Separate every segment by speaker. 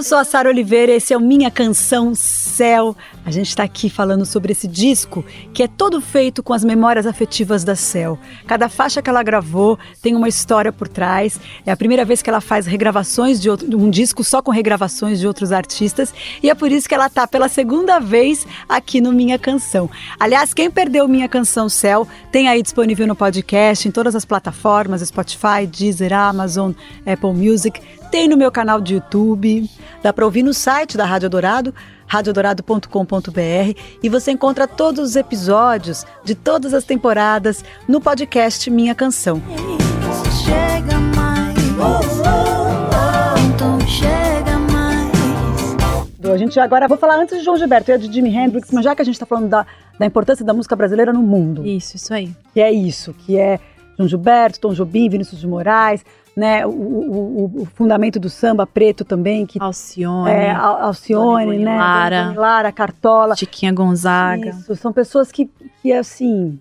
Speaker 1: Eu sou a Sara Oliveira, esse é o Minha Canção Céu. A gente está aqui falando sobre esse disco que é todo feito com as memórias afetivas da Céu. Cada faixa que ela gravou tem uma história por trás. É a primeira vez que ela faz regravações de outro, um disco só com regravações de outros artistas e é por isso que ela está pela segunda vez aqui no Minha Canção. Aliás, quem perdeu Minha Canção Céu tem aí disponível no podcast em todas as plataformas: Spotify, Deezer, Amazon, Apple Music. Tem no meu canal de YouTube, dá para ouvir no site da Rádio Dourado, radiodorado.com.br e você encontra todos os episódios de todas as temporadas no podcast Minha Canção. Chega mais. Então chega mais. A gente agora vou falar antes de João Gilberto e de Jimi Hendrix, mas já que a gente está falando da, da importância da música brasileira no mundo.
Speaker 2: Isso, isso aí.
Speaker 1: Que é isso, que é João Gilberto, Tom Jobim, Vinícius de Moraes, né, o, o, o, fundamento do samba preto também. Que,
Speaker 2: Alcione.
Speaker 1: É, Alcione, né?
Speaker 2: Lara.
Speaker 1: Lara, Cartola.
Speaker 2: Chiquinha Gonzaga.
Speaker 1: Isso, são pessoas que, que, assim,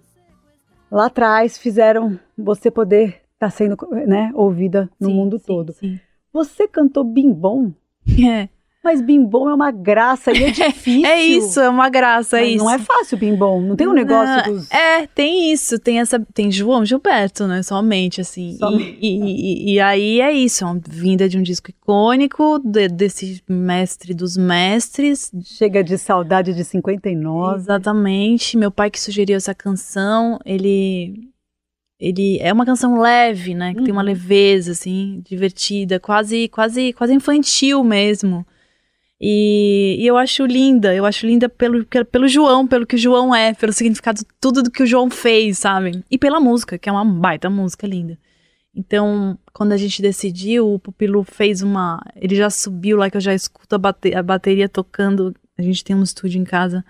Speaker 1: lá atrás fizeram você poder estar tá sendo né, ouvida no
Speaker 2: sim,
Speaker 1: mundo
Speaker 2: sim,
Speaker 1: todo.
Speaker 2: Sim.
Speaker 1: Você cantou Bim Bom?
Speaker 2: É.
Speaker 1: Mas bimbom é uma graça e é difícil.
Speaker 2: é isso, é uma graça, é
Speaker 1: Mas
Speaker 2: isso.
Speaker 1: Não é fácil bimbom, não tem um negócio
Speaker 2: não,
Speaker 1: dos...
Speaker 2: É, tem isso, tem essa, tem João Gilberto, né, somente, assim.
Speaker 1: Somente.
Speaker 2: E, e, e, aí é isso, é uma vinda de um disco icônico, de, desse mestre dos mestres.
Speaker 1: Chega de saudade de 59.
Speaker 2: Exatamente, meu pai que sugeriu essa canção, ele... Ele é uma canção leve, né? Que
Speaker 1: Uhum.
Speaker 2: tem uma leveza, assim, divertida, quase, quase, quase infantil mesmo. E, e, eu acho linda, eu acho linda pelo, pelo João, pelo que o João é, pelo significado, tudo do que o João fez, sabe? E pela música, que é uma baita música linda. Então, quando a gente decidiu, o Pupilo fez uma. Ele já subiu lá, que eu já escuto a, bate, a bateria tocando. A gente tem um estúdio em casa.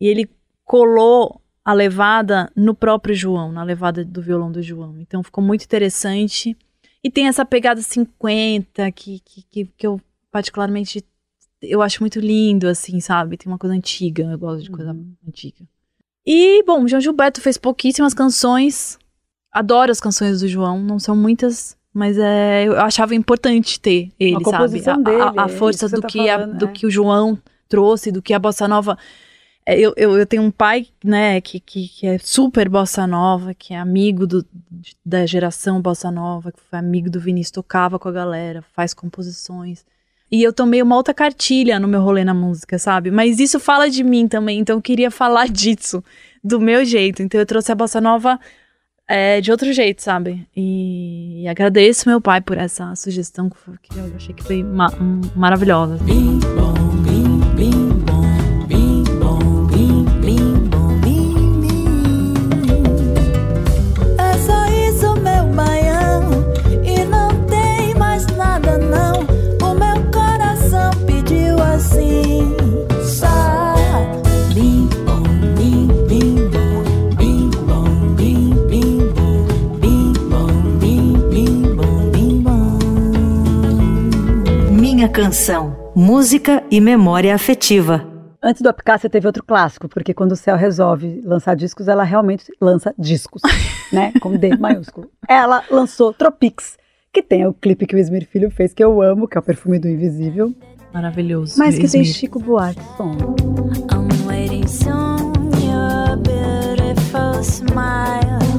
Speaker 2: E ele colou a levada no próprio João, na levada do violão do João. Então, ficou muito interessante. E tem essa pegada 50, que, que, que, que eu particularmente eu acho muito lindo, assim, sabe? Tem uma coisa antiga, eu gosto de coisa
Speaker 1: Uhum.
Speaker 2: antiga. E, bom, João Gilberto fez pouquíssimas canções. Adoro as canções do João, não são muitas, mas é, eu achava importante ter ele, sabe? A,
Speaker 1: dele,
Speaker 2: a, a
Speaker 1: é
Speaker 2: força
Speaker 1: isso que
Speaker 2: do,
Speaker 1: tá
Speaker 2: que, a-
Speaker 1: falando,
Speaker 2: do
Speaker 1: é.
Speaker 2: que o João trouxe, do que a Bossa Nova. É, Eu, eu, eu tenho um pai, né, que, que, que é super bossa nova, que é amigo do, da geração bossa nova, que foi amigo do Vinícius, tocava com a galera, faz composições. E eu tomei uma outra cartilha no meu rolê na música, sabe? Mas isso fala de mim também, então eu queria falar disso, do meu jeito. Então eu trouxe a bossa nova é, de outro jeito, sabe? E, e agradeço meu pai por essa sugestão, que eu achei que foi ma- um- maravilhosa.
Speaker 3: Bom,
Speaker 4: Canção, música e memória afetiva.
Speaker 1: Antes do Apicácia teve outro clássico, porque quando o Céu resolve lançar discos, ela realmente lança discos, né? Com D maiúsculo. Ela lançou Tropics, que tem o clipe que o Esmir Filho fez, que eu amo, que é o Perfume do Invisível,
Speaker 2: Maravilhoso.
Speaker 1: mas que tem
Speaker 2: Esmir.
Speaker 1: Chico Buarque som.
Speaker 3: I'm waiting soon, your beautiful smile.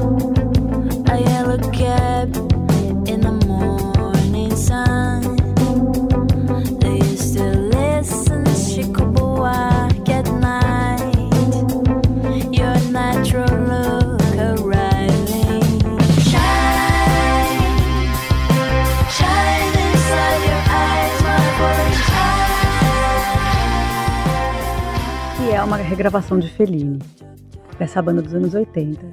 Speaker 1: Regravação de Fellini, dessa banda dos anos 80.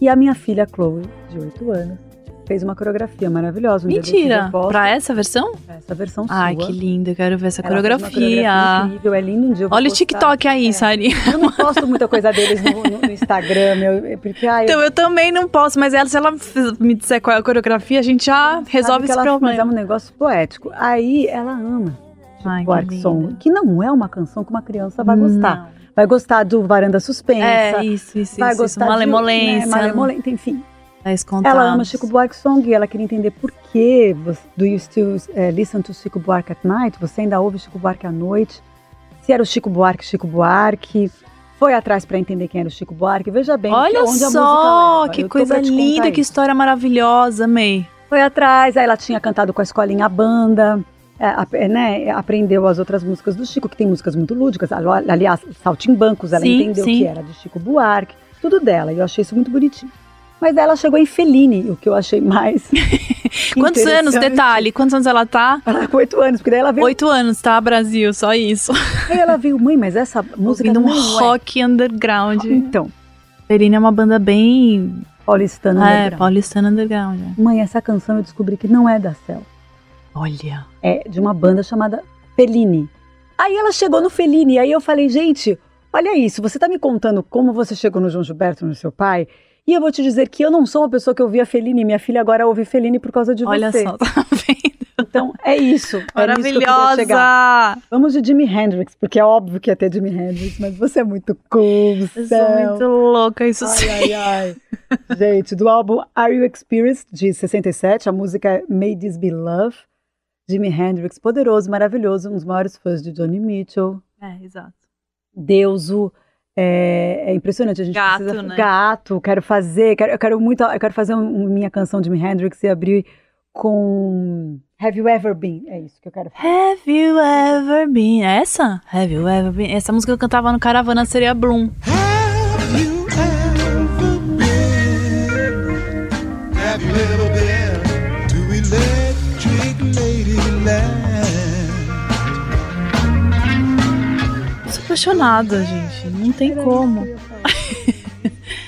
Speaker 1: E a minha filha Chloe, de 8 anos, fez uma coreografia maravilhosa. Um
Speaker 2: Mentira!
Speaker 1: eu
Speaker 2: Pra essa versão?
Speaker 1: essa versão
Speaker 2: Ai,
Speaker 1: sua.
Speaker 2: que lindo, eu quero ver essa
Speaker 1: Ela uma
Speaker 2: coreografia.
Speaker 1: incrível, é lindo um dia. eu
Speaker 2: Olha o. TikTok aí,
Speaker 1: É.
Speaker 2: Sari.
Speaker 1: Eu não posto muita coisa deles no, no- no Instagram, meu, porque ai,
Speaker 2: Então eu também não posso, mas ela, se ela me disser qual é a coreografia, a gente já
Speaker 1: sabe
Speaker 2: resolve esse
Speaker 1: ela Mas é
Speaker 2: problema.
Speaker 1: um negócio poético. Aí ela ama
Speaker 2: Ai, que.
Speaker 1: Song, que não é uma canção que uma criança vai gostar. Vai gostar do Varanda Suspensa.
Speaker 2: É, isso, isso,
Speaker 1: vai
Speaker 2: isso.
Speaker 1: gostar
Speaker 2: isso.
Speaker 1: de
Speaker 2: Malemolência.
Speaker 1: né, malemolência, enfim.
Speaker 2: Dez contatos.
Speaker 1: Ela ama Chico Buarque Song e ela queria entender por que você, do you still eh, listen to Chico Buarque at night? Você ainda ouve Chico Buarque à noite? Se era o Chico Buarque, Chico Buarque. Foi atrás para entender quem era o Chico Buarque. Veja bem
Speaker 2: Olha
Speaker 1: onde a
Speaker 2: só, que coisa linda, que
Speaker 1: isso.
Speaker 2: história maravilhosa, amei.
Speaker 1: Foi atrás, aí ela tinha cantado com a escolinha a banda, é, é, né, aprendeu as outras músicas do Chico, que tem músicas muito lúdicas. Ali- Aliás, Saltimbancos, ela
Speaker 2: Sim,
Speaker 1: entendeu
Speaker 2: sim.
Speaker 1: que era de Chico Buarque, tudo dela, e eu achei isso muito bonitinho. Mas ela chegou em Fellini, o que eu achei mais.
Speaker 2: Quantos anos, detalhe, quantos anos ela tá?
Speaker 1: Ela com oito anos, porque daí ela veio.
Speaker 2: Oito anos, tá, Brasil, só isso.
Speaker 1: Aí ela veio, mãe, mas essa música
Speaker 2: Ouvindo um
Speaker 1: não é.
Speaker 2: rock underground.
Speaker 1: Então,
Speaker 2: Perina é uma banda bem...
Speaker 1: paulistana
Speaker 2: É,
Speaker 1: underground.
Speaker 2: paulistana underground. é.
Speaker 1: Mãe, essa canção eu descobri que não é da Cel.
Speaker 2: Olha.
Speaker 1: é de uma banda chamada Fellini. Aí ela chegou no Fellini, aí eu falei, gente, olha isso, você tá me contando como você chegou no João Gilberto, no seu pai, e eu vou te dizer que eu não sou uma pessoa que ouvia Fellini, minha filha agora ouve Fellini por causa de
Speaker 2: Olha
Speaker 1: você.
Speaker 2: só, tá vendo?
Speaker 1: Então, é isso. Era isso que.
Speaker 2: Maravilhosa!
Speaker 1: Vamos de Jimi Hendrix, porque é óbvio que ia ter Jimi Hendrix, mas você é muito cool,
Speaker 2: Eu sou muito louca, isso sim.
Speaker 1: Ai, ai, ai. Gente, do álbum Are You Experienced, de 67, a música é May This Be Love. Jimi Hendrix, poderoso, maravilhoso, um dos maiores fãs de Johnny Mitchell.
Speaker 2: É, exato.
Speaker 1: Deuso. É, é impressionante, a gente
Speaker 2: Gato,
Speaker 1: precisa...
Speaker 2: né?
Speaker 1: Gato, quero fazer, quero, eu quero muito, eu quero fazer um- minha canção de Jimi Hendrix e abrir com Have You Ever Been, é isso que eu quero fazer.
Speaker 2: Have you ever been... É essa? Have you ever been... Essa música que eu cantava no Caravana seria Bloom. Apaixonada, gente. Não tem como.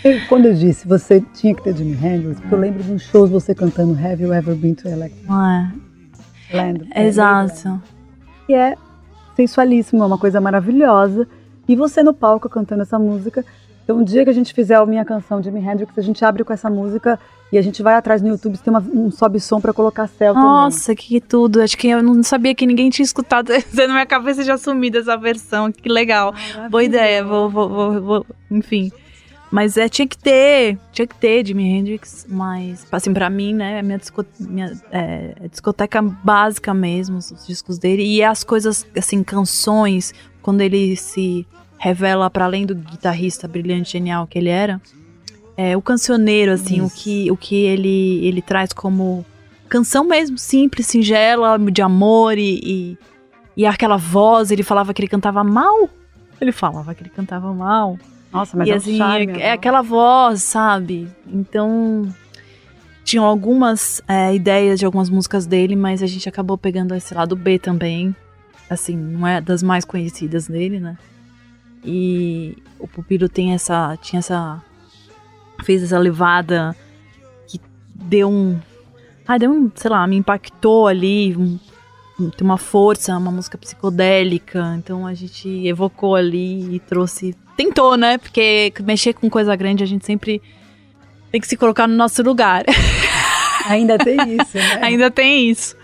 Speaker 1: Eu- Quando eu disse você tinha que ter Jimi Hendrix, porque eu lembro de um show você cantando Have You Ever Been to Electric
Speaker 2: é?
Speaker 1: Land? É,
Speaker 2: Exato.
Speaker 1: que é sensualíssimo, é uma coisa maravilhosa. E você no palco cantando essa música. Então, um dia que a gente fizer a minha canção de Jimi Hendrix, a gente abre com essa música e a gente vai atrás no YouTube, tem uma- um sobe-som pra colocar céu
Speaker 2: Nossa, que tudo. Acho que eu não sabia que ninguém tinha escutado. Na minha cabeça já sumida essa versão. Que legal.
Speaker 1: também.
Speaker 2: Boa ideia. Vou, vou, vou, vou- Enfim. Mas é, tinha que ter. Tinha que ter Jimi Hendrix. Mas, assim, pra mim, né? É minha, disco- minha é, é discoteca básica mesmo, os discos dele. E as coisas, assim, canções, quando ele se revela para além do guitarrista brilhante, genial que ele era. É, o cancioneiro, assim, o
Speaker 1: Isso.
Speaker 2: que, o que ele, ele traz como canção mesmo, simples, singela, de amor e, e, e aquela voz, ele falava que ele cantava mal. Ele falava que ele cantava mal.
Speaker 1: Nossa, mas
Speaker 2: e
Speaker 1: é
Speaker 2: assim,
Speaker 1: charme,
Speaker 2: é,
Speaker 1: né?
Speaker 2: é aquela voz, sabe? Então, tinham algumas é, ideias de algumas músicas dele, mas a gente acabou pegando esse lado B também. Assim, não é das mais conhecidas dele, né? E o Pupilo tem essa. tinha essa. fez essa levada que deu um. Ah, deu um, sei lá, me impactou ali. um- tem uma força, uma música psicodélica. Então a gente evocou ali e trouxe. Tentou, né? Porque mexer com coisa grande a gente sempre tem que se colocar no nosso lugar.
Speaker 1: Ainda tem isso, né?
Speaker 2: Ainda tem isso.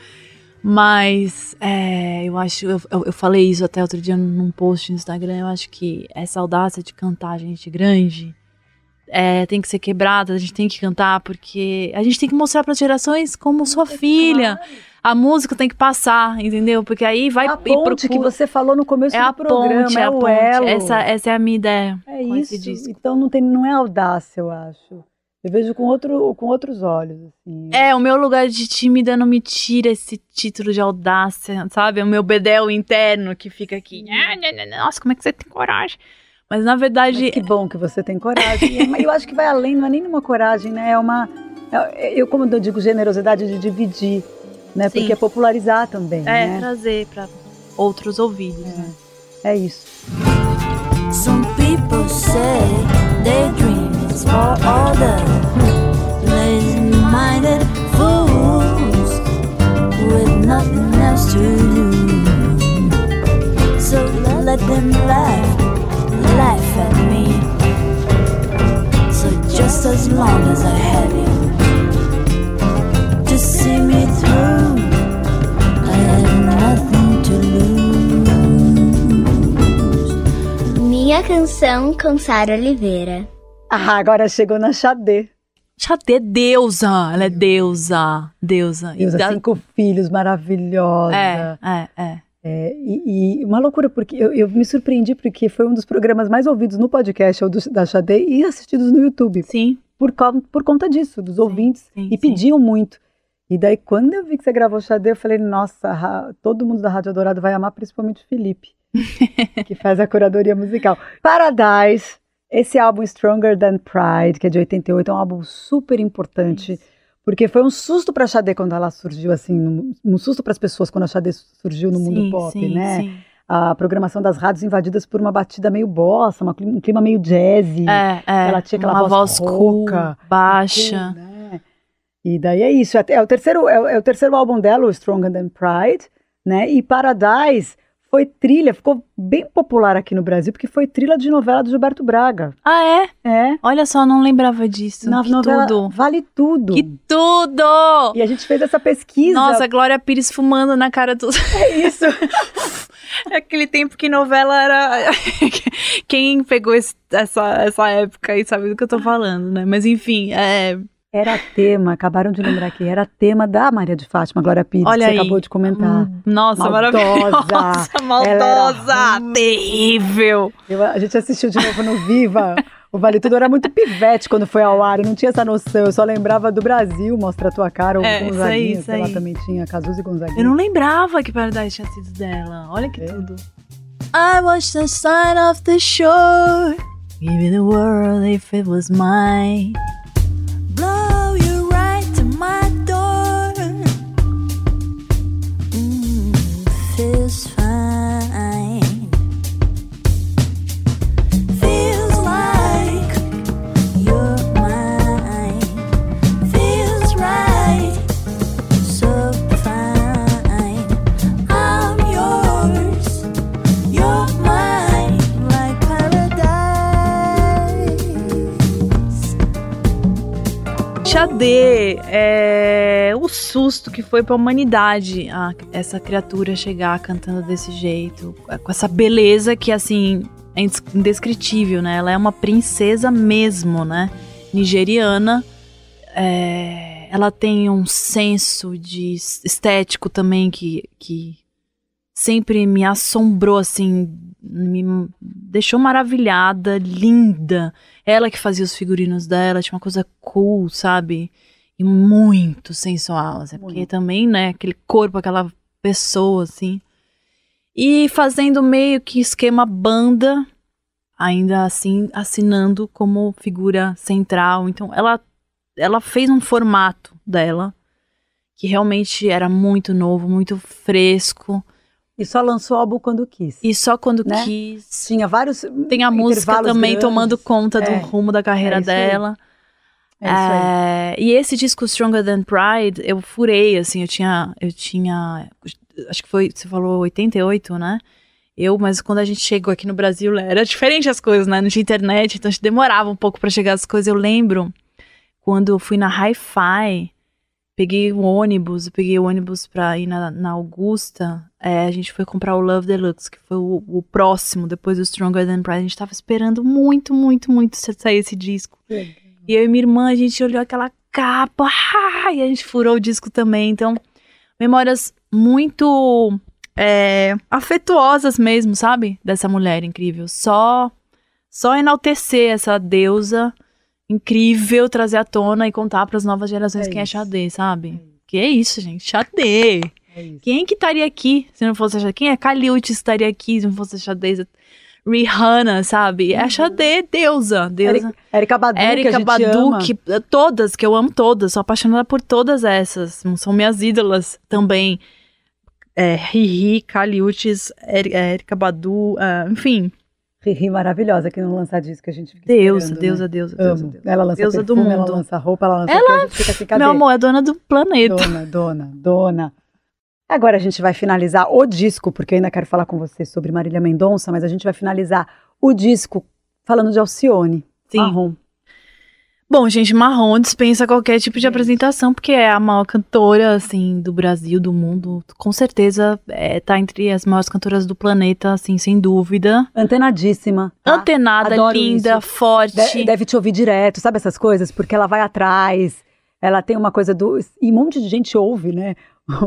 Speaker 2: Mas é, eu acho, eu, eu, falei isso até outro dia num post no Instagram, eu acho que essa audácia de cantar gente grande é, tem que ser quebrada, a gente tem que cantar, porque a gente tem que mostrar para as gerações como sua filha. A música tem que passar, entendeu? Porque aí vai
Speaker 1: a ponte que
Speaker 2: procura-
Speaker 1: você falou no começo
Speaker 2: É
Speaker 1: do
Speaker 2: a
Speaker 1: programa,
Speaker 2: ponte,
Speaker 1: é
Speaker 2: é a
Speaker 1: o
Speaker 2: ponte.
Speaker 1: elo.
Speaker 2: Essa, essa é a minha ideia.
Speaker 1: É isso. Então não, tem, não é audácia, eu acho. Eu vejo com, outro, com outros olhos, assim.
Speaker 2: É, o meu lugar de tímida não me tira esse título de audácia, sabe? É o meu bedel interno que fica aqui. "Ah, não, não, não, Nossa, como é que você tem coragem? Mas na verdade,
Speaker 1: Mas que bom que você tem coragem. Mas eu acho que vai além, não é nem uma coragem, né? É uma. é- Eu, como eu digo, generosidade de dividir, né?
Speaker 2: Sim.
Speaker 1: Porque é popularizar também,
Speaker 2: é
Speaker 1: né?
Speaker 2: trazer para outros ouvidos. né?
Speaker 1: É isso.
Speaker 3: Some people say daydream for all the lazy-minded fools with nothing else to lose. So let them laugh, laugh at me. So just as long as I have you to see me through.
Speaker 5: Minha canção com Sara Oliveira.
Speaker 1: Ah, agora chegou na Xadê.
Speaker 2: Xadê é deusa, ela é deusa, deusa.
Speaker 1: E os
Speaker 2: dá-
Speaker 1: cinco filhos, maravilhosa.
Speaker 2: É, é, é.
Speaker 1: É, e, e uma loucura, porque eu, eu me surpreendi porque foi um dos programas mais ouvidos no podcast ou do- da Xadê e assistidos no YouTube.
Speaker 2: Sim,
Speaker 1: Por, por conta disso, dos ouvintes.
Speaker 2: sim,
Speaker 1: e
Speaker 2: sim.
Speaker 1: pediam muito. E daí, quando eu vi que você gravou Xadê, eu falei, nossa, todo mundo da Rádio Dourado vai amar, principalmente o Felipe, que faz a curadoria musical. Paradise, esse álbum Stronger Than Pride, que é de 88, é um álbum super importante. Porque foi um susto para a Xadê quando ela surgiu, assim, um susto para as pessoas quando a Xadê surgiu no mundo
Speaker 2: Sim,
Speaker 1: pop,
Speaker 2: sim,
Speaker 1: né?
Speaker 2: sim.
Speaker 1: A programação das rádios invadidas por uma batida meio bossa, uma um clima meio jazzy.
Speaker 2: É, é.
Speaker 1: Ela tinha aquela
Speaker 2: uma
Speaker 1: voz
Speaker 2: voz
Speaker 1: rouca,
Speaker 2: baixa.
Speaker 1: Né? E daí é isso. É, é o terceiro, é, é o terceiro álbum dela, o Stronger Than Pride, né? E Paradise foi trilha, ficou bem popular aqui no Brasil, porque foi trilha de novela do Gilberto Braga.
Speaker 2: Ah, é?
Speaker 1: É.
Speaker 2: Olha só, não lembrava disso.
Speaker 1: Na
Speaker 2: que
Speaker 1: novela
Speaker 2: tudo.
Speaker 1: Vale Tudo.
Speaker 2: Que tudo!
Speaker 1: E a gente fez essa pesquisa.
Speaker 2: Nossa, Glória Pires fumando na cara dos.
Speaker 1: é isso.
Speaker 2: É aquele tempo que novela era. Quem pegou esse- essa, essa época aí sabe do que eu tô falando, né? Mas enfim, é.
Speaker 1: Era tema, acabaram de lembrar aqui, era tema da Maria de Fátima, Glória Pires,
Speaker 2: Olha
Speaker 1: você
Speaker 2: aí.
Speaker 1: acabou de comentar.
Speaker 2: hum, Nossa,
Speaker 1: Maldosa.
Speaker 2: maravilhosa.
Speaker 1: Ela era
Speaker 2: Maldosa. Terrível.
Speaker 1: Eu- a gente assistiu de novo no Viva. O Vale Tudo era muito pivete quando foi ao ar, eu não tinha essa noção. Eu só lembrava do Brasil, Mostra a Tua Cara, ou
Speaker 2: É, isso aí,
Speaker 1: Gonzaguinha,
Speaker 2: isso
Speaker 1: sei lá,
Speaker 2: aí.
Speaker 1: também tinha Cazuza e Gonzaguinha.
Speaker 2: Eu não lembrava que Paradise tinha sido dela. Olha que
Speaker 1: É.
Speaker 2: tudo. I watched the sign of the shore. Give me the world if it was mine.
Speaker 3: Blow you right to my
Speaker 2: É o susto que foi pra humanidade essa criatura chegar cantando desse jeito, com essa beleza que assim é indes- indescritível, né? Ela é uma princesa mesmo, né? Nigeriana. É, ela tem um senso de es- estético também que, que sempre me assombrou, assim, me deixou maravilhada, linda. Ela que fazia os figurinos dela, tinha uma coisa cool, sabe? E muito sensual, assim, porque
Speaker 1: Muito.
Speaker 2: também, né, aquele corpo, aquela pessoa, assim. E fazendo meio que esquema banda, ainda assim, assinando como figura central. Então, ela, ela fez um formato dela que realmente era muito novo, muito fresco.
Speaker 1: E só lançou o álbum quando quis.
Speaker 2: E só quando
Speaker 1: Né?
Speaker 2: quis.
Speaker 1: Tinha vários.
Speaker 2: Tem a música também
Speaker 1: grandes.
Speaker 2: tomando conta do
Speaker 1: É,
Speaker 2: rumo da carreira
Speaker 1: é isso aí. É isso aí.
Speaker 2: É, e esse disco Stronger Than Pride, eu furei, assim, eu tinha, eu tinha, acho que foi, você falou 88, né? Eu, mas quando a gente chegou aqui no Brasil, era diferente as coisas, né? Não tinha internet, então a gente demorava um pouco pra chegar as coisas. Eu lembro quando eu fui na Hi-Fi, peguei o ônibus, eu peguei o ônibus pra ir na, na Augusta, é, a gente foi comprar o Love Deluxe, que foi o, o próximo, depois do Stronger Than Pride. A gente tava esperando muito, muito, muito sair esse disco. E eu e minha irmã, a gente olhou aquela capa, ah, e a gente furou o disco também. Então, memórias muito é, afetuosas mesmo, sabe? Dessa mulher incrível. Só, só enaltecer essa deusa incrível, trazer à tona e contar para as novas gerações
Speaker 1: É
Speaker 2: quem
Speaker 1: isso.
Speaker 2: é Xadê, sabe? Que é isso, gente. Xadê.
Speaker 1: É.
Speaker 2: Quem que estaria aqui se não fosse Xadê? Quem é Kaliuchi estaria aqui se não fosse a Xadê? Rihanna, sabe? É a Xadê, deusa. Deusa.
Speaker 1: Érica Badu, que a
Speaker 2: Érica
Speaker 1: gente
Speaker 2: Badu, que todas, que eu amo todas, sou apaixonada por todas essas. São minhas ídolas também. É, Riri, Kaliutis, Eri- Érica Badu, ah, enfim.
Speaker 1: Riri maravilhosa que não lança disco, a gente fica
Speaker 2: Deusa,
Speaker 1: esperando, né?
Speaker 2: deusa, deusa,
Speaker 1: Amo.
Speaker 2: deusa.
Speaker 1: Ela lança
Speaker 2: Deusa do
Speaker 1: perfume, ela
Speaker 2: mundo.
Speaker 1: lança roupa, ela lança
Speaker 2: Ela-
Speaker 1: a gente fica assim, cadê?
Speaker 2: Meu amor, é dona do planeta.
Speaker 1: Dona, dona, dona. Agora a gente vai finalizar o disco, porque eu ainda quero falar com você sobre Marília Mendonça, mas a gente vai finalizar o disco falando de Alcione.
Speaker 2: Sim.
Speaker 1: Marrom.
Speaker 2: Bom, gente, Marrom dispensa qualquer tipo de apresentação, porque é a maior cantora, assim, do Brasil, do mundo. Com certeza, é, tá entre as maiores cantoras do planeta, assim, sem dúvida.
Speaker 1: Antenadíssima. tá?
Speaker 2: Antenada,
Speaker 1: Adoro
Speaker 2: linda,
Speaker 1: isso.
Speaker 2: forte.
Speaker 1: De- deve te ouvir direto, sabe essas coisas? Porque ela vai atrás, ela tem uma coisa do. E um monte de gente ouve, né?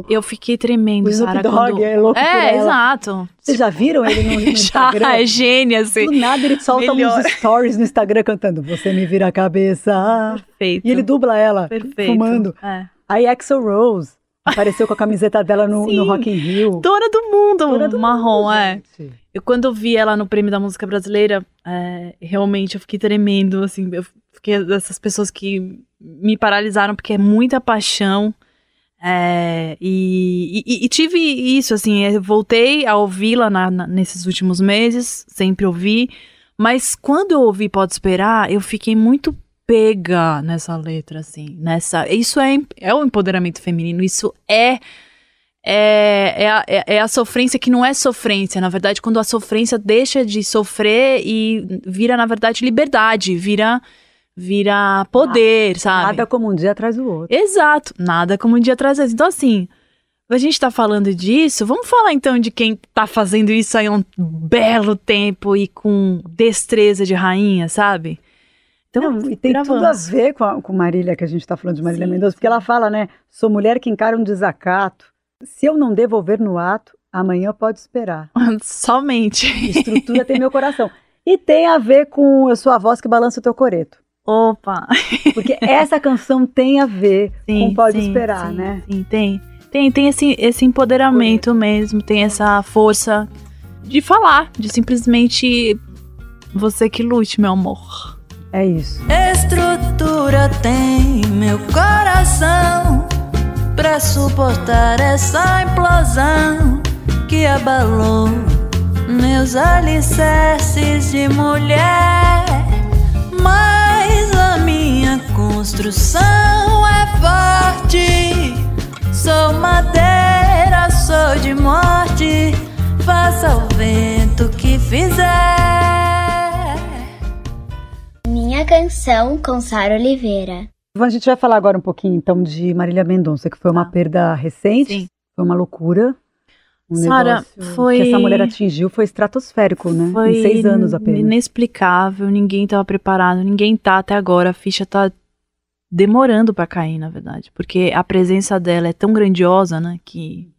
Speaker 2: Eu fiquei tremendo,
Speaker 1: O Snoop Dogg
Speaker 2: quando...
Speaker 1: é louco
Speaker 2: É, exato.
Speaker 1: Vocês já viram ele no, no
Speaker 2: Já,
Speaker 1: Instagram?
Speaker 2: é gênia, assim.
Speaker 1: Do nada ele solta
Speaker 2: Melhor.
Speaker 1: uns stories no Instagram cantando Você me vira a cabeça.
Speaker 2: Perfeito.
Speaker 1: E ele dubla ela,
Speaker 2: Perfeito.
Speaker 1: fumando.
Speaker 2: É.
Speaker 1: Aí Axel Rose apareceu com a camiseta dela no,
Speaker 2: Sim.
Speaker 1: no Rock in Rio.
Speaker 2: Dona do mundo,
Speaker 1: Dona do
Speaker 2: Marrom,
Speaker 1: mundo,
Speaker 2: é.
Speaker 1: gente.
Speaker 2: Eu, quando eu vi ela no Prêmio da Música Brasileira, é, realmente eu fiquei tremendo, assim, eu fiquei dessas pessoas que me paralisaram porque é muita paixão. é, e, e- e tive isso, assim, voltei a ouvi-la nesses últimos meses, sempre ouvi, mas quando eu ouvi Pode Esperar, eu fiquei muito pega nessa letra, assim, nessa, isso é, é o empoderamento feminino, isso é é, é, a, é- é a sofrência que não é sofrência. Na verdade, quando a sofrência deixa de sofrer e vira, na verdade, liberdade, vira, vira poder, sabe?
Speaker 1: Nada como um dia atrás do outro.
Speaker 2: Exato, nada como um dia atrás. desse. Então, assim, a gente tá falando disso, vamos falar então de quem tá fazendo isso aí há um belo tempo e com destreza de rainha, sabe? Então,
Speaker 1: Não, e tem
Speaker 2: gravamos.
Speaker 1: tudo a ver com, a, com Marília, que a gente está falando de Marília
Speaker 2: Sim,
Speaker 1: Mendonça, porque ela fala, né? Sou mulher que encara um desacato. Se eu não devolver no ato, amanhã pode esperar.
Speaker 2: Somente.
Speaker 1: Estrutura tem meu coração. E tem a ver com Eu Sou a Voz que Balança o Teu Coreto.
Speaker 2: Opa!
Speaker 1: Porque essa canção tem a ver
Speaker 2: Sim,
Speaker 1: com Pode
Speaker 2: sim,
Speaker 1: Esperar,
Speaker 2: sim,
Speaker 1: né?
Speaker 2: Sim, tem. Tem, tem esse, esse empoderamento mesmo, tem essa força de falar, de simplesmente você que lute, meu amor.
Speaker 1: É isso.
Speaker 3: Estrutura tem meu coração pra suportar essa implosão que abalou meus alicerces de mulher. Mas construção é forte. Sou madeira, sou de morte. Faça o vento que fizer.
Speaker 5: Minha canção com Sara Oliveira.
Speaker 1: A gente vai falar agora um pouquinho, então, de Marília Mendonça, que foi uma
Speaker 2: Tá.
Speaker 1: perda recente,
Speaker 2: Sim.
Speaker 1: foi uma loucura. Um
Speaker 2: Sara,
Speaker 1: negócio
Speaker 2: foi-
Speaker 1: que essa mulher atingiu foi estratosférico, né?
Speaker 2: Foi
Speaker 1: em seis anos apenas.
Speaker 2: inexplicável, ninguém tava preparado, ninguém tá até agora, a ficha tá demorando pra cair, na verdade, porque a presença dela é tão grandiosa, né, que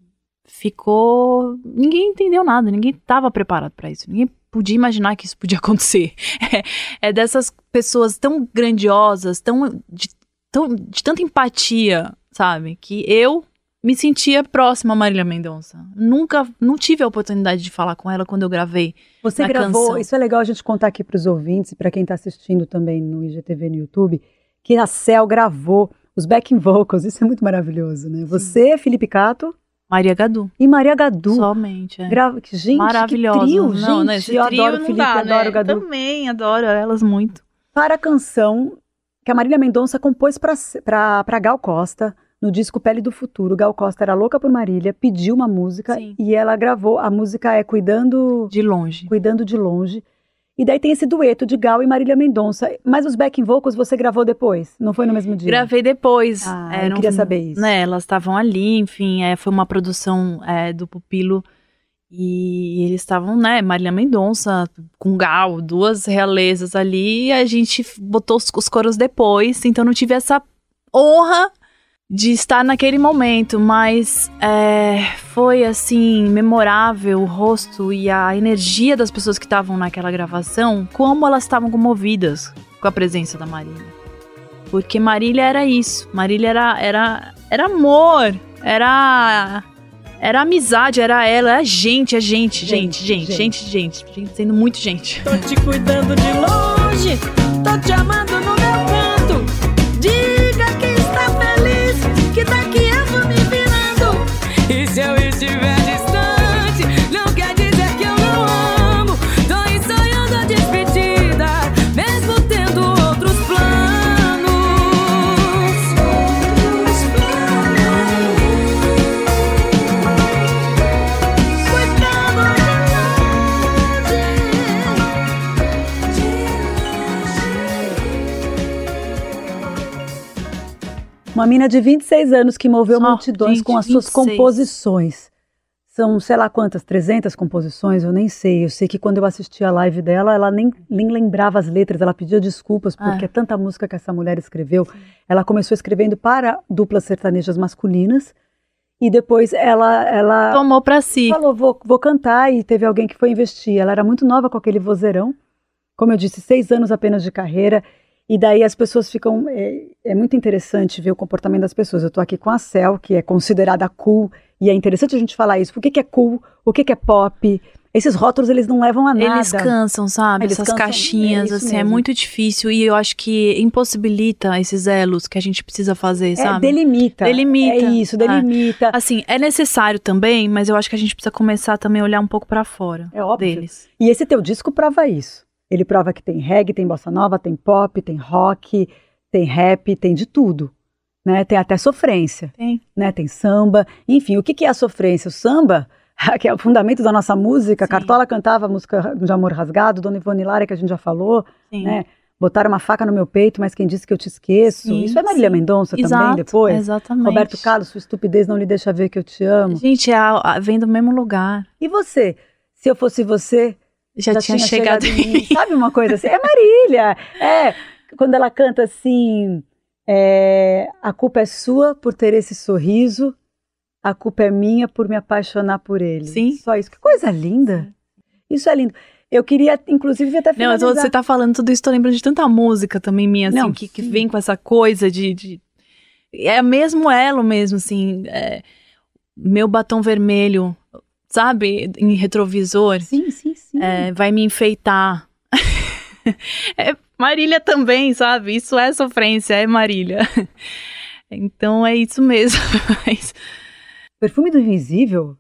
Speaker 2: ficou, ninguém entendeu nada, ninguém tava preparado pra isso, ninguém podia imaginar que isso podia acontecer. É, é dessas pessoas tão grandiosas, tão de, tão de tanta empatia, sabe, que eu me sentia próxima a Marília Mendonça. Nunca, não tive a oportunidade de falar com ela quando eu gravei.
Speaker 1: Você gravou,
Speaker 2: canção.
Speaker 1: isso é legal a gente contar aqui para os ouvintes e para quem está assistindo também no IGTV no YouTube, que a Cel gravou os backing vocals, isso é muito maravilhoso, né? Você, Felipe Cato
Speaker 2: Maria Gadu.
Speaker 1: e Maria Gadu.
Speaker 2: Somente. É.
Speaker 1: Grava... Gente,
Speaker 2: Maravilhosa.
Speaker 1: que trio,
Speaker 2: não,
Speaker 1: gente,
Speaker 2: né, esse
Speaker 1: eu adoro
Speaker 2: não
Speaker 1: Felipe,
Speaker 2: dá, né?
Speaker 1: adoro Gadu.
Speaker 2: Também adoro elas muito.
Speaker 1: Para a canção que a Marília Mendonça compôs para Gal Costa no disco Pele do Futuro. Gal Costa era louca por Marília, pediu uma música
Speaker 2: Sim.
Speaker 1: e ela gravou. A música é Cuidando
Speaker 2: De longe.
Speaker 1: Cuidando de Longe. E daí tem esse dueto de Gal e Marília Mendonça. Mas os backing vocals você gravou depois? Não foi no mesmo dia?
Speaker 2: Gravei depois.
Speaker 1: Ah,
Speaker 2: é,
Speaker 1: eu
Speaker 2: não-
Speaker 1: queria saber isso.
Speaker 2: Né, elas estavam ali, enfim, é, foi uma produção é, do Pupilo. E eles estavam, né, Marília Mendonça com Gal, duas realezas ali, e a gente botou os, os coros depois, então não tive essa honra de estar naquele momento, mas é, foi assim, memorável o rosto e a energia das pessoas que estavam naquela gravação, como elas estavam comovidas com a presença da Marília. Porque Marília era isso, Marília era, era, era amor, era era amizade, era ela, era gente, é gente, gente, gente, gente, gente, gente, sendo muito gente.
Speaker 3: Tô te cuidando de longe, tô te amando no meu
Speaker 1: Uma mina de 26 anos que moveu
Speaker 2: Só,
Speaker 1: multidões
Speaker 2: gente,
Speaker 1: com as suas
Speaker 2: 26.
Speaker 1: composições. São, sei lá quantas, 300 composições, eu nem sei. Eu sei que quando eu assisti a live dela, ela nem, nem lembrava as letras, ela pedia desculpas, porque é tanta música que essa mulher escreveu. Ela começou escrevendo para duplas sertanejas masculinas, e depois ela, ela
Speaker 2: Tomou pra si.
Speaker 1: falou, vou, vou cantar, e teve alguém que foi investir. Ela era muito nova com aquele vozeirão, como eu disse, seis anos apenas de carreira, e daí as pessoas ficam. É, é muito interessante ver o comportamento das pessoas. Eu tô aqui com a Cel, que é considerada cool, e é interessante a gente falar isso. Por que, que é cool? O que, que é pop? Esses rótulos eles não levam a nada.
Speaker 2: Eles cansam, sabe?
Speaker 1: Eles
Speaker 2: Essas
Speaker 1: cansam,
Speaker 2: caixinhas,
Speaker 1: é isso
Speaker 2: assim, é
Speaker 1: mesmo.
Speaker 2: muito difícil. E eu acho que impossibilita esses elos que a gente precisa fazer,
Speaker 1: É,
Speaker 2: sabe?
Speaker 1: delimita.
Speaker 2: Delimita.
Speaker 1: É isso, delimita.
Speaker 2: Assim, é necessário também, mas eu acho que a gente precisa começar também a olhar um pouco pra fora
Speaker 1: É óbvio.
Speaker 2: deles.
Speaker 1: E esse teu disco prova isso. Ele prova que tem reggae, tem bossa nova, tem pop, tem rock, tem rap, tem de tudo. Né? Tem até sofrência.
Speaker 2: Tem.
Speaker 1: né? Tem samba, enfim, o que, que é a sofrência? O samba, que é o fundamento da nossa música,
Speaker 2: Sim.
Speaker 1: Cartola cantava a música de amor rasgado, Dona Ivone Lara, que a gente já falou,
Speaker 2: Sim.
Speaker 1: né? Botaram uma faca no meu peito, mas quem disse que eu te esqueço?
Speaker 2: Sim,
Speaker 1: Isso é Marília. Mendonça
Speaker 2: Exato,
Speaker 1: também, depois?
Speaker 2: Exatamente.
Speaker 1: Roberto Carlos, sua estupidez não lhe deixa ver que eu te amo.
Speaker 2: Gente, é a- a- vem do mesmo lugar.
Speaker 1: E você? Se eu fosse você,
Speaker 2: Já, tinha, chegado,
Speaker 1: em mim. Sabe uma coisa assim? É Marília. É, quando ela canta assim, é, a culpa é sua por ter esse sorriso, a culpa é minha por me apaixonar por ele.
Speaker 2: Sim.
Speaker 1: Só isso. Que coisa linda. Isso é lindo. Eu queria, inclusive, até
Speaker 2: Não, eu tô-
Speaker 1: finalizar.
Speaker 2: você tá falando tudo isso, tô lembrando de tanta música também minha, assim,
Speaker 1: Não,
Speaker 2: que, que vem com essa coisa de. de- é mesmo elo mesmo, assim. é, meu batom vermelho, sabe? Em retrovisor.
Speaker 1: Sim, sim.
Speaker 2: É, vai me enfeitar. é Marília também, sabe? Isso é sofrência, é Marília. Então é isso mesmo.
Speaker 1: Perfume do Invisível,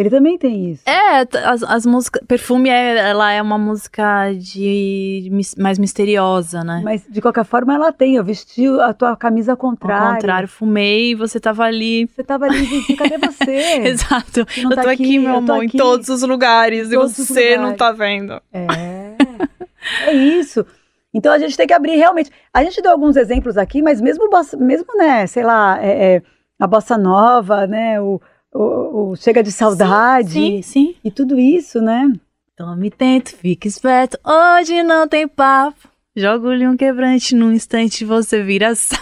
Speaker 1: ele também tem isso.
Speaker 2: é, as, as músicas. Perfume, é, ela é uma música de mais misteriosa, né?
Speaker 1: Mas, de qualquer forma, ela tem. Eu vesti a tua camisa ao
Speaker 2: Ao
Speaker 1: contrário.
Speaker 2: contrário, fumei e você tava ali.
Speaker 1: Você tava ali, Vivi, cadê você?
Speaker 2: Exato.
Speaker 1: Você não
Speaker 2: eu
Speaker 1: tá
Speaker 2: tô
Speaker 1: aqui,
Speaker 2: aqui, meu amor, em todos os lugares.
Speaker 1: Todos
Speaker 2: e você não
Speaker 1: lugares.
Speaker 2: tá vendo.
Speaker 1: É, é isso. Então a gente tem que abrir realmente. A gente deu alguns exemplos aqui, mas mesmo, mesmo né, sei lá, é, é, a bossa nova, né, o, o- o chega de saudade
Speaker 2: Sim, sim.
Speaker 1: e tudo isso, né?
Speaker 2: Tome tento, fique esperto. Hoje não tem papo. Jogo-lhe um quebrante num instante você vira sapo.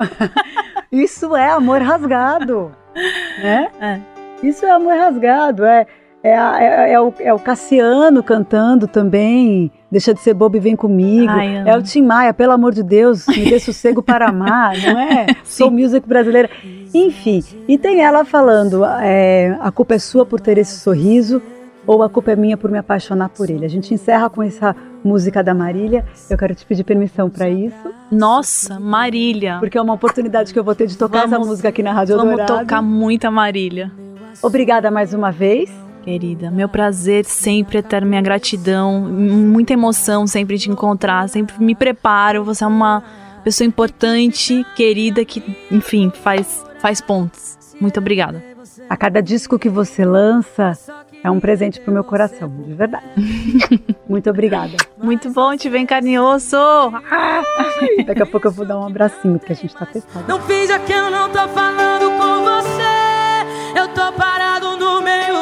Speaker 1: Isso é amor rasgado, né?
Speaker 2: É.
Speaker 1: Isso é amor rasgado, é é, é- é o, é o Cassiano cantando também. Deixa de ser bobo e vem comigo.
Speaker 2: Ai,
Speaker 1: é o Tim Maia, pelo amor de Deus, me dê sossego para amar, não é? Sou music brasileira. Enfim, e tem ela falando: é, a culpa é sua por ter esse sorriso, ou a culpa é minha por me apaixonar por ele. A gente encerra com essa música da Marília. Eu quero te pedir permissão para isso,
Speaker 2: Nossa, Marília.
Speaker 1: porque é uma oportunidade que eu vou ter de tocar essa
Speaker 2: Vamos-
Speaker 1: música aqui na Rádio
Speaker 2: Vamos
Speaker 1: Dourado.
Speaker 2: tocar muita Marília.
Speaker 1: Obrigada mais uma vez.
Speaker 2: Querida, meu prazer sempre é ter minha gratidão, muita emoção sempre te encontrar, sempre me preparo. Você é uma pessoa importante, querida, que, enfim, faz, faz pontos. Muito obrigada.
Speaker 1: A cada disco que você lança é um presente pro meu coração, de verdade. Muito obrigada.
Speaker 2: Muito bom te ver em carne e osso.
Speaker 1: Daqui a pouco eu vou dar um abracinho, porque a gente tá fechado.
Speaker 6: Não finja que eu não tô falando com você. Eu tô parado no meio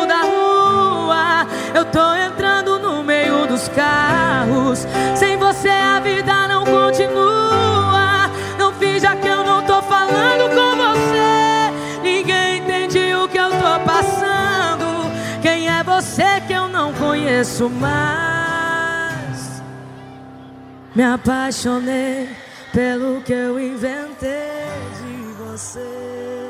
Speaker 6: tô entrando no meio dos carros. Sem você a vida não continua. Não finja que eu não tô falando com você. Ninguém entende o que eu tô passando. Quem é você que eu não conheço mais? Me apaixonei pelo que eu inventei de você.